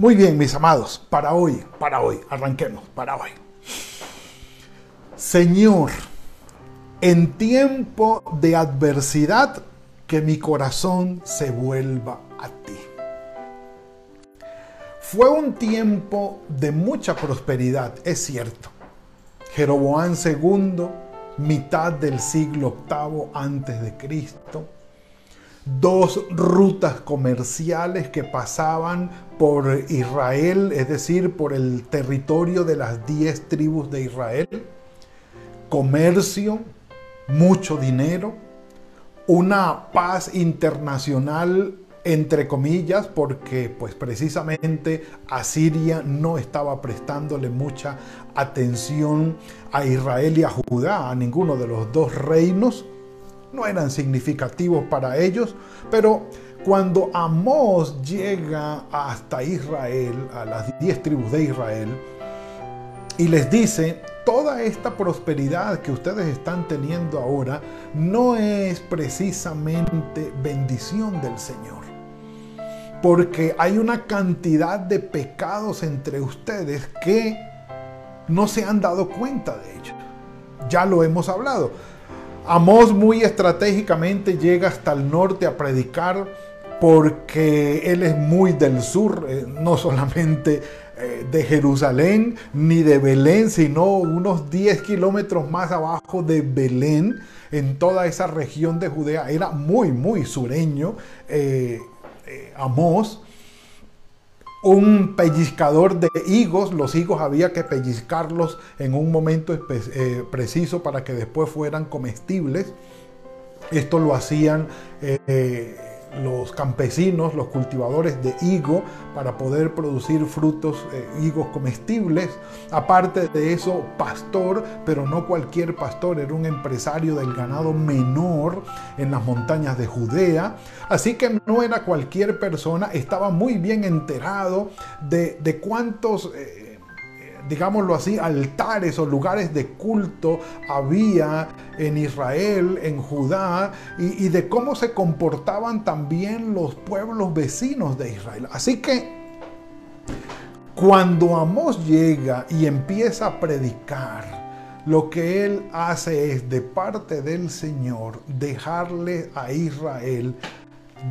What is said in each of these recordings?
Muy bien, mis amados, para hoy, para hoy, arranquemos, para hoy. Señor, en tiempo de adversidad, que mi corazón se vuelva a ti. Fue un tiempo de mucha prosperidad, es cierto. Jeroboán II, mitad del siglo VIII antes de Cristo, dos rutas comerciales que pasaban por Israel, es decir, por el territorio de las diez tribus de Israel, comercio, mucho dinero, una paz internacional entre comillas, porque pues precisamente Asiria no estaba prestándole mucha atención a Israel y a Judá, a ninguno de los dos reinos, no eran significativos para ellos, pero cuando Amós llega hasta Israel, a las diez tribus de Israel, y les dice, toda esta prosperidad que ustedes están teniendo ahora no es precisamente bendición del Señor. Porque hay una cantidad de pecados entre ustedes que no se han dado cuenta de ellos. Ya lo hemos hablado. Amós muy estratégicamente llega hasta el norte a predicar porque él es muy del sur, eh, no solamente eh, de Jerusalén ni de Belén, sino unos 10 kilómetros más abajo de Belén, en toda esa región de Judea. Era muy, muy sureño eh, Amós un pellizcador de higos. Los higos había que pellizcarlos en un momento eh, preciso para que después fueran comestibles. Esto lo hacían eh, los campesinos, los cultivadores de higo, para poder producir frutos, eh, higos comestibles. Aparte de eso, pastor, pero no cualquier pastor, era un empresario del ganado menor en las montañas de Judea. Así que no era cualquier persona, estaba muy bien enterado de, de cuántos... Eh, digámoslo así, altares o lugares de culto había en Israel, en Judá, y, de cómo se comportaban también los pueblos vecinos de Israel. Así que cuando Amós llega y empieza a predicar, lo que él hace es de parte del Señor dejarle a Israel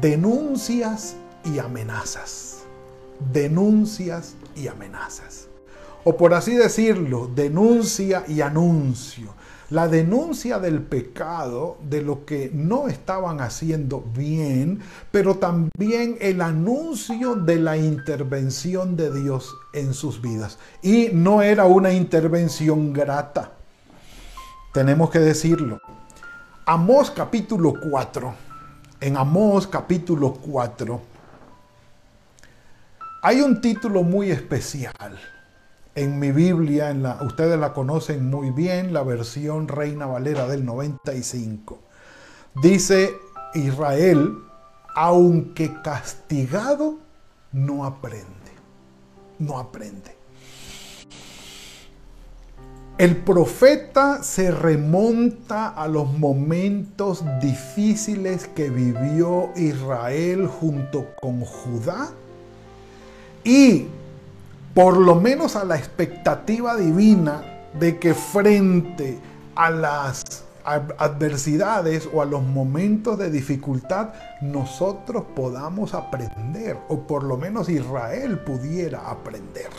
denuncias y amenazas. Denuncias y amenazas o por así decirlo, denuncia y anuncio. La denuncia del pecado, de lo que no estaban haciendo bien, pero también el anuncio de la intervención de Dios en sus vidas. Y no era una intervención grata. Tenemos que decirlo. Amós capítulo 4. En Amós capítulo 4 hay un título muy especial en mi Biblia, ustedes la conocen muy bien, la versión Reina Valera del 95. Dice Israel, aunque castigado, no aprende. No aprende. El profeta se remonta a los momentos difíciles que vivió Israel junto con Judá y por lo menos a la expectativa divina de que frente a las adversidades o a los momentos de dificultad nosotros podamos aprender, o por lo menos Israel pudiera aprender.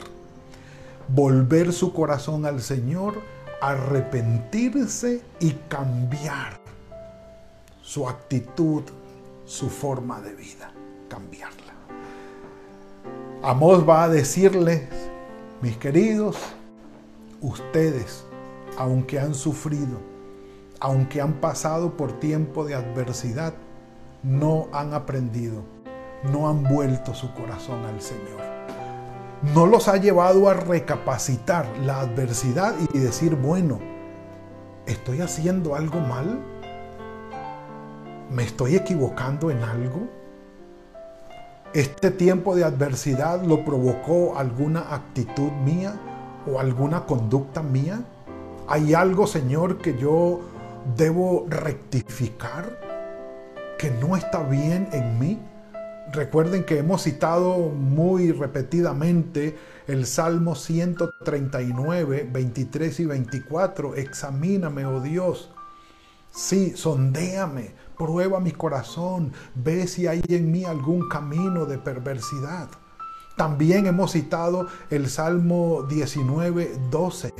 Volver su corazón al Señor, arrepentirse y cambiar su actitud, su forma de vida, cambiarla. Amós va a decirles, mis queridos, ustedes, aunque han sufrido, aunque han pasado por tiempo de adversidad, no han aprendido, no han vuelto su corazón al Señor. no los ha llevado a recapacitar la adversidad y decir, bueno, ¿estoy haciendo algo mal? ¿Me estoy equivocando en algo? ¿Este tiempo de adversidad lo provocó alguna actitud mía o alguna conducta mía? ¿Hay algo, Señor, que yo debo rectificar? ¿Que no está bien en mí? Recuerden que hemos citado muy repetidamente el Salmo 139, 23 y 24. Examíname, oh Dios. Sí, sondéame, prueba mi corazón, ve si hay en mí algún camino de perversidad. También hemos citado el Salmo 19, 12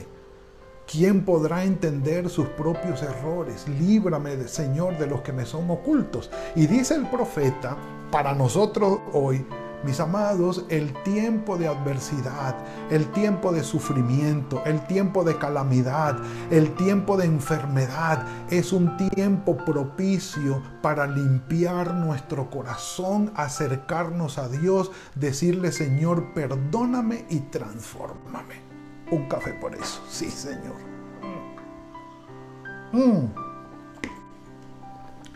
¿Quién podrá entender sus propios errores? Líbrame, Señor, de los que me son ocultos. Y dice el profeta, para nosotros hoy, mis amados, el tiempo de adversidad, el tiempo de sufrimiento, el tiempo de calamidad, el tiempo de enfermedad es un tiempo propicio para limpiar nuestro corazón, acercarnos a Dios, decirle, Señor, perdóname y transfórmame un café por eso. Sí, Señor. Mm.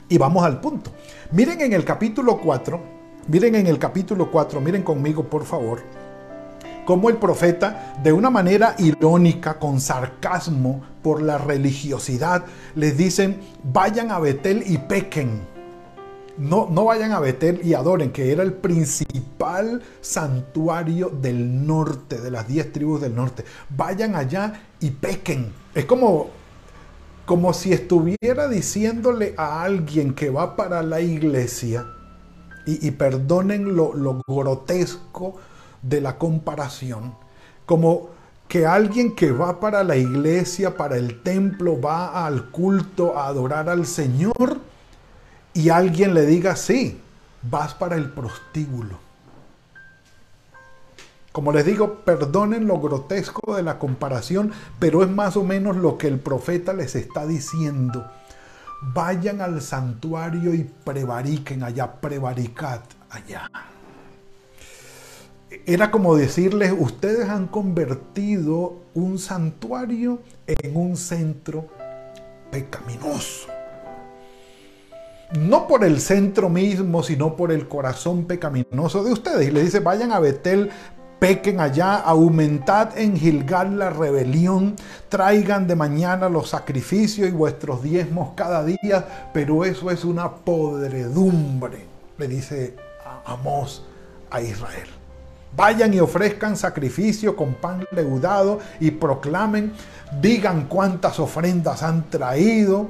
Y vamos al punto. Miren en el capítulo 4, miren en el capítulo 4, miren conmigo por favor, cómo el profeta, de una manera irónica, con sarcasmo, por la religiosidad, les dicen, vayan a Betel y pequen no, no vayan a Betel y adoren, que era el principal santuario del norte, de las diez tribus del norte. Vayan allá y pequen. Es como, como si estuviera diciéndole a alguien que va para la iglesia, y, perdonen lo, lo grotesco de la comparación, como que alguien que va para la iglesia, para el templo, va al culto a adorar al Señor, y alguien le diga, sí, vas para el prostíbulo. Como les digo, perdonen lo grotesco de la comparación, pero es más o menos lo que el profeta les está diciendo. Vayan al santuario y prevariquen allá, prevaricad allá. Era como decirles, ustedes han convertido un santuario en un centro pecaminoso no por el centro mismo, sino por el corazón pecaminoso de ustedes. Y le dice, vayan a Betel, pequen allá, aumentad en Gilgal la rebelión, traigan de mañana los sacrificios y vuestros diezmos cada día, pero eso es una podredumbre, le dice Amós a Israel. Vayan y ofrezcan sacrificio con pan leudado y proclamen, digan cuántas ofrendas han traído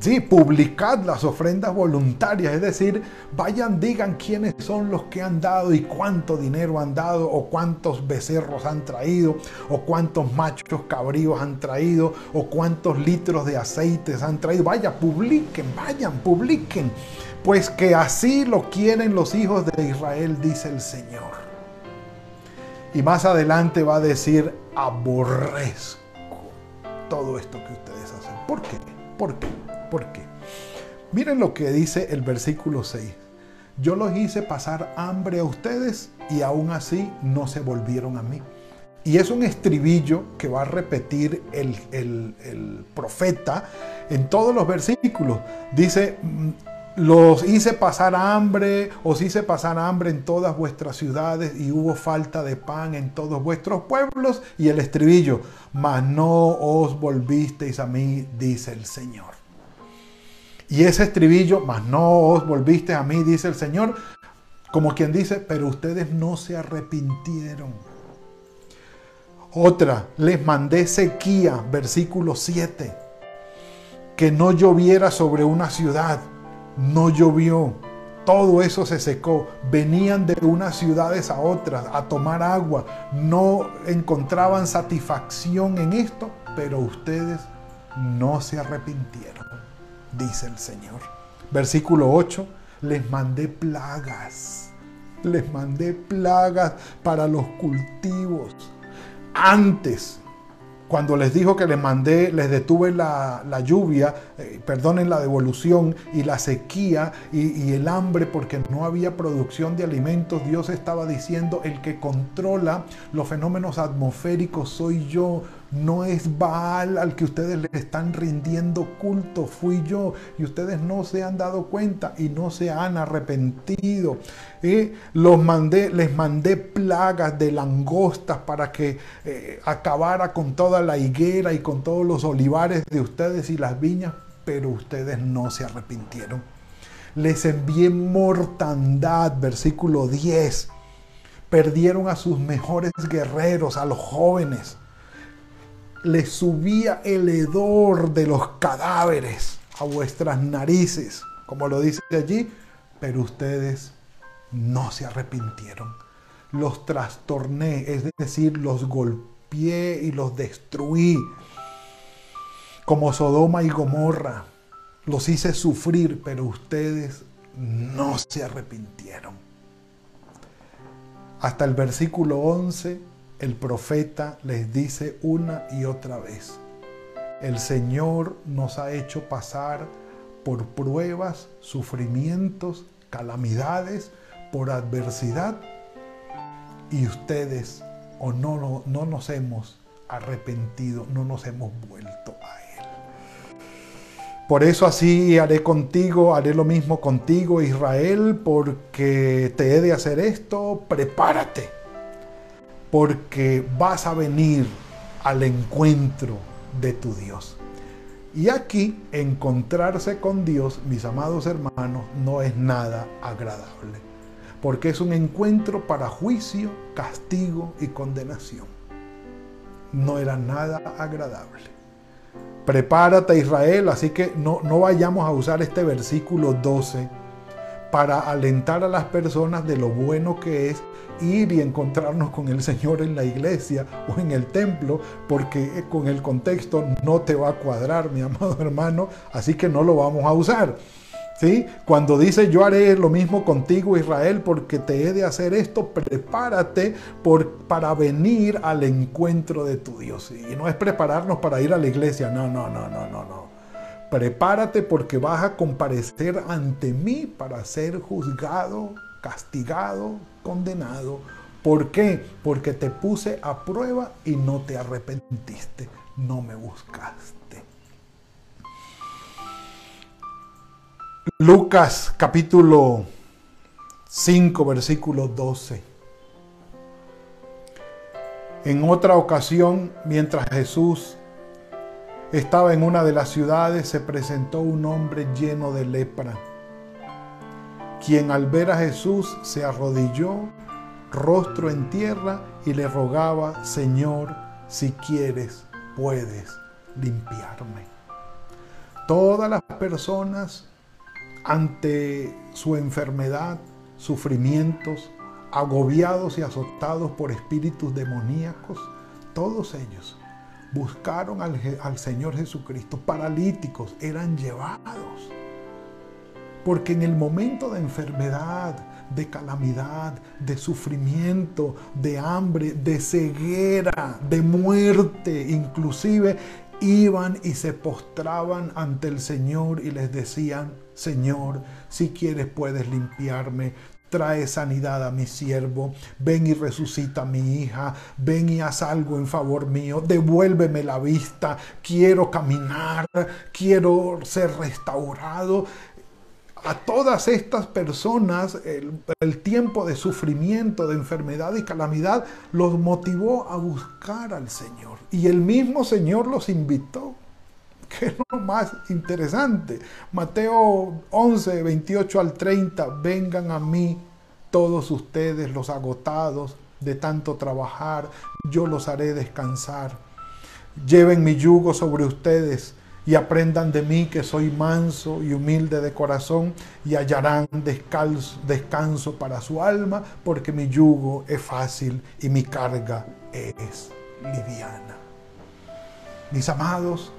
Sí, publicad las ofrendas voluntarias, es decir, vayan, digan quiénes son los que han dado y cuánto dinero han dado, o cuántos becerros han traído, o cuántos machos cabríos han traído, o cuántos litros de aceites han traído. Vaya, publiquen, vayan, publiquen, pues que así lo quieren los hijos de Israel, dice el Señor. Y más adelante va a decir, aborrezco todo esto que ustedes hacen. ¿Por qué? ¿Por qué? ¿Por qué? Miren lo que dice el versículo 6. Yo los hice pasar hambre a ustedes y aún así no se volvieron a mí. Y es un estribillo que va a repetir el, profeta en todos los versículos. Dice, mm, los hice pasar hambre, os hice pasar hambre en todas vuestras ciudades y hubo falta de pan en todos vuestros pueblos. Y el estribillo, mas no os volvisteis a mí, dice el Señor. Y ese estribillo, mas no os volviste a mí, dice el Señor, como quien dice, pero ustedes no se arrepintieron. Otra, les mandé sequía, versículo 7, que no lloviera sobre una ciudad, no llovió. Todo eso se secó. Venían de unas ciudades a otras a tomar agua. No encontraban satisfacción en esto, pero ustedes no se arrepintieron dice el Señor. Versículo 8, les mandé plagas, les mandé plagas para los cultivos. Antes, cuando les dijo que les mandé, les detuve la, lluvia, eh, perdonen la devolución y la sequía y, el hambre porque no había producción de alimentos, Dios estaba diciendo, el que controla los fenómenos atmosféricos soy yo, no es Baal al que ustedes le están rindiendo culto, fui yo y ustedes no se han dado cuenta y no se han arrepentido. Los mandé, les mandé plagas de langostas para que eh, acabara con toda la higuera y con todos los olivares de ustedes y las viñas, pero ustedes no se arrepintieron. Les envié mortandad, versículo 10. Perdieron a sus mejores guerreros, a los jóvenes le subía el hedor de los cadáveres a vuestras narices, como lo dice allí, pero ustedes no se arrepintieron. Los trastorné, es decir, los golpeé y los destruí, como Sodoma y Gomorra. Los hice sufrir, pero ustedes no se arrepintieron. Hasta el versículo 11 el profeta les dice una y otra vez, el Señor nos ha hecho pasar por pruebas, sufrimientos, calamidades, por adversidad, y ustedes o no, no nos hemos arrepentido, no nos hemos vuelto a Él. Por eso así haré contigo, haré lo mismo contigo, Israel, porque te he de hacer esto, prepárate porque vas a venir al encuentro de tu Dios. Y aquí encontrarse con Dios, mis amados hermanos, no es nada agradable, porque es un encuentro para juicio, castigo y condenación. No era nada agradable. Prepárate Israel, así que no, no vayamos a usar este versículo 12 para alentar a las personas de lo bueno que es ir y encontrarnos con el Señor en la iglesia o en el templo, porque con el contexto no te va a cuadrar, mi amado hermano, así que no lo vamos a usar. ¿Sí? Cuando dice yo haré lo mismo contigo Israel porque te he de hacer esto, prepárate por, para venir al encuentro de tu Dios. Y no es prepararnos para ir a la iglesia, no, no, no, no, no, no. Prepárate porque vas a comparecer ante mí para ser juzgado, castigado, condenado. ¿Por qué? Porque te puse a prueba y no te arrepentiste, no me buscaste. Lucas capítulo 5, versículo 12. En otra ocasión, mientras Jesús estaba en una de las ciudades, se presentó un hombre lleno de lepra quien al ver a Jesús se arrodilló, rostro en tierra, y le rogaba, Señor, si quieres, puedes limpiarme. Todas las personas ante su enfermedad, sufrimientos, agobiados y azotados por espíritus demoníacos, todos ellos buscaron al, Señor Jesucristo, paralíticos, eran llevados. Porque en el momento de enfermedad, de calamidad, de sufrimiento, de hambre, de ceguera, de muerte, inclusive iban y se postraban ante el Señor y les decían, Señor, si quieres puedes limpiarme, trae sanidad a mi siervo, ven y resucita a mi hija, ven y haz algo en favor mío, devuélveme la vista, quiero caminar, quiero ser restaurado. A todas estas personas el, tiempo de sufrimiento, de enfermedad y calamidad los motivó a buscar al Señor. Y el mismo Señor los invitó. Que es lo más interesante. Mateo 11, 28 al 30. Vengan a mí todos ustedes los agotados de tanto trabajar. Yo los haré descansar. Lleven mi yugo sobre ustedes y aprendan de mí que soy manso y humilde de corazón y hallarán descanso para su alma, porque mi yugo es fácil y mi carga es liviana. Mis amados,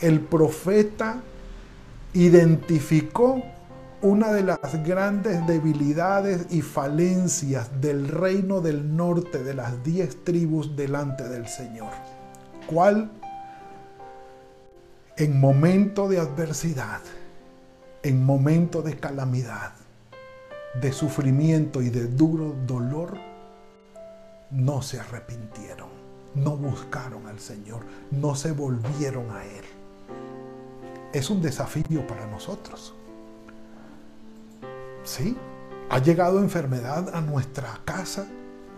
el profeta identificó una de las grandes debilidades y falencias del reino del norte de las diez tribus delante del Señor. cual en momento de adversidad, en momento de calamidad, de sufrimiento y de duro dolor, no se arrepintieron, no buscaron al Señor, no se volvieron a Él. Es un desafío para nosotros. ¿Sí? ¿Ha llegado enfermedad a nuestra casa?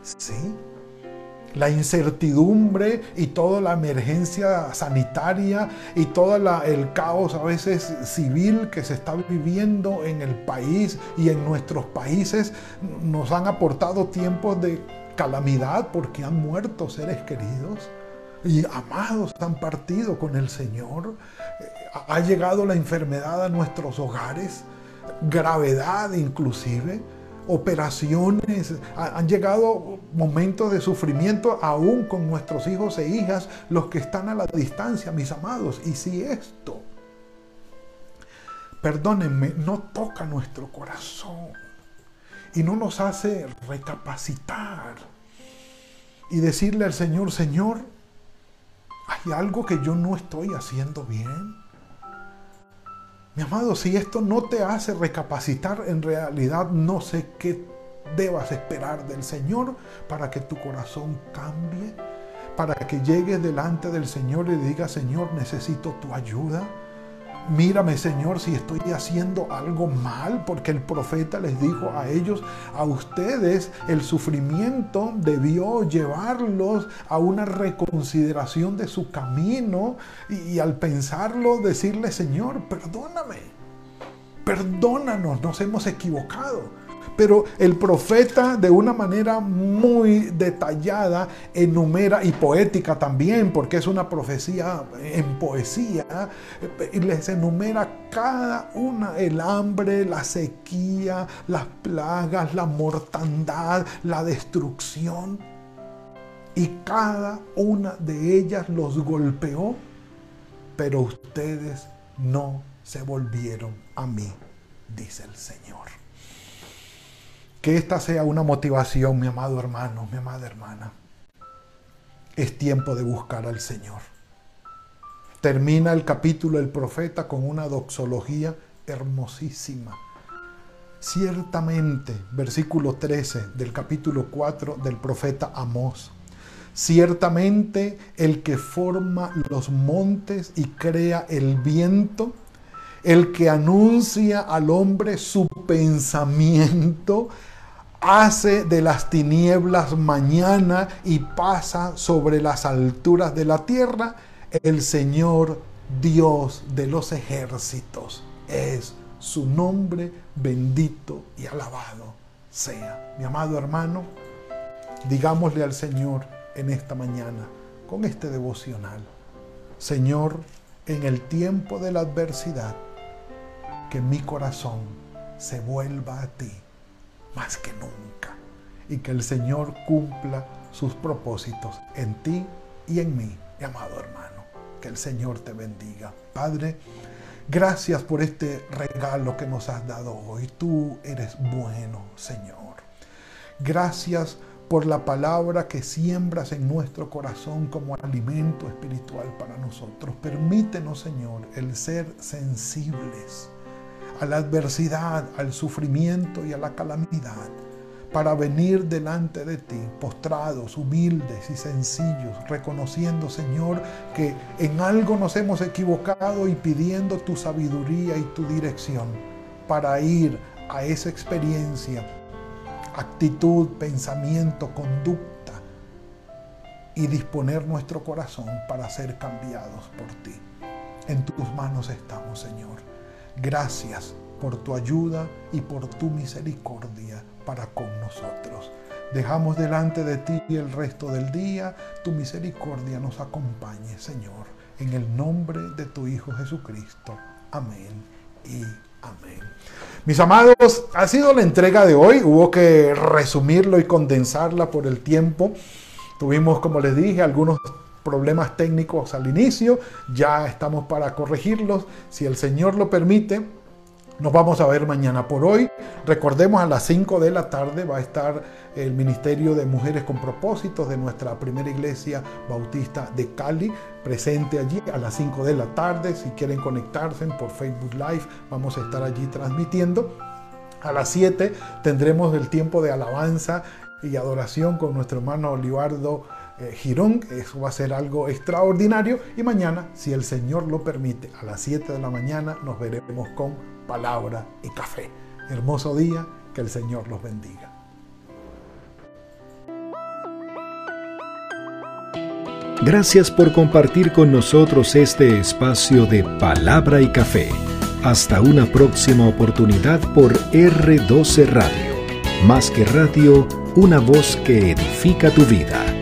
Sí. La incertidumbre y toda la emergencia sanitaria y todo el caos a veces civil que se está viviendo en el país y en nuestros países nos han aportado tiempos de calamidad porque han muerto seres queridos y amados han partido con el Señor. Ha llegado la enfermedad a nuestros hogares gravedad inclusive, operaciones, han llegado momentos de sufrimiento aún con nuestros hijos e hijas, los que están a la distancia, mis amados. Y si esto, perdónenme, no toca nuestro corazón y no nos hace recapacitar y decirle al Señor, Señor, hay algo que yo no estoy haciendo bien. Mi amado, si esto no te hace recapacitar, en realidad no sé qué debas esperar del Señor para que tu corazón cambie, para que llegues delante del Señor y digas, Señor, necesito tu ayuda. Mírame, Señor, si estoy haciendo algo mal, porque el profeta les dijo a ellos, a ustedes, el sufrimiento debió llevarlos a una reconsideración de su camino y, al pensarlo decirle, Señor, perdóname, perdónanos, nos hemos equivocado. Pero el profeta de una manera muy detallada enumera y poética también, porque es una profecía en poesía, y les enumera cada una, el hambre, la sequía, las plagas, la mortandad, la destrucción. Y cada una de ellas los golpeó, pero ustedes no se volvieron a mí, dice el Señor. Que esta sea una motivación, mi amado hermano, mi amada hermana. Es tiempo de buscar al Señor. Termina el capítulo del profeta con una doxología hermosísima. Ciertamente, versículo 13 del capítulo 4 del profeta Amós. Ciertamente el que forma los montes y crea el viento, el que anuncia al hombre su pensamiento, hace de las tinieblas mañana y pasa sobre las alturas de la tierra, el Señor Dios de los ejércitos es su nombre bendito y alabado sea. Mi amado hermano, digámosle al Señor en esta mañana con este devocional, Señor, en el tiempo de la adversidad, que mi corazón se vuelva a ti más que nunca. Y que el Señor cumpla sus propósitos en ti y en mí, mi amado hermano. Que el Señor te bendiga. Padre, gracias por este regalo que nos has dado hoy. Tú eres bueno, Señor. Gracias por la palabra que siembras en nuestro corazón como alimento espiritual para nosotros. Permítenos, Señor, el ser sensibles a la adversidad, al sufrimiento y a la calamidad, para venir delante de ti, postrados, humildes y sencillos, reconociendo, Señor, que en algo nos hemos equivocado y pidiendo tu sabiduría y tu dirección para ir a esa experiencia, actitud, pensamiento, conducta y disponer nuestro corazón para ser cambiados por ti. En tus manos estamos, Señor. Gracias por tu ayuda y por tu misericordia para con nosotros. Dejamos delante de ti el resto del día. Tu misericordia nos acompañe, Señor. En el nombre de tu Hijo Jesucristo. Amén y amén. Mis amados, ha sido la entrega de hoy. Hubo que resumirlo y condensarla por el tiempo. Tuvimos, como les dije, algunos problemas técnicos al inicio, ya estamos para corregirlos. Si el Señor lo permite, Nos vamos a ver mañana por hoy. Recordemos a las 5 de la tarde va a estar el Ministerio de Mujeres con Propósitos de nuestra primera iglesia bautista de Cali, presente allí a las 5 de la tarde. Si quieren conectarse por Facebook Live, vamos a estar allí transmitiendo. A las 7 tendremos el tiempo de alabanza y adoración con nuestro hermano Olivardo eh, Girón. Eso va a ser algo extraordinario. Y mañana, si el Señor lo permite, a las 7 de la mañana nos veremos con palabra y café. Hermoso día, que el Señor los bendiga. Gracias por compartir con nosotros este espacio de palabra y café. Hasta una próxima oportunidad por R12 Radio. Más que radio, una voz que edifica tu vida.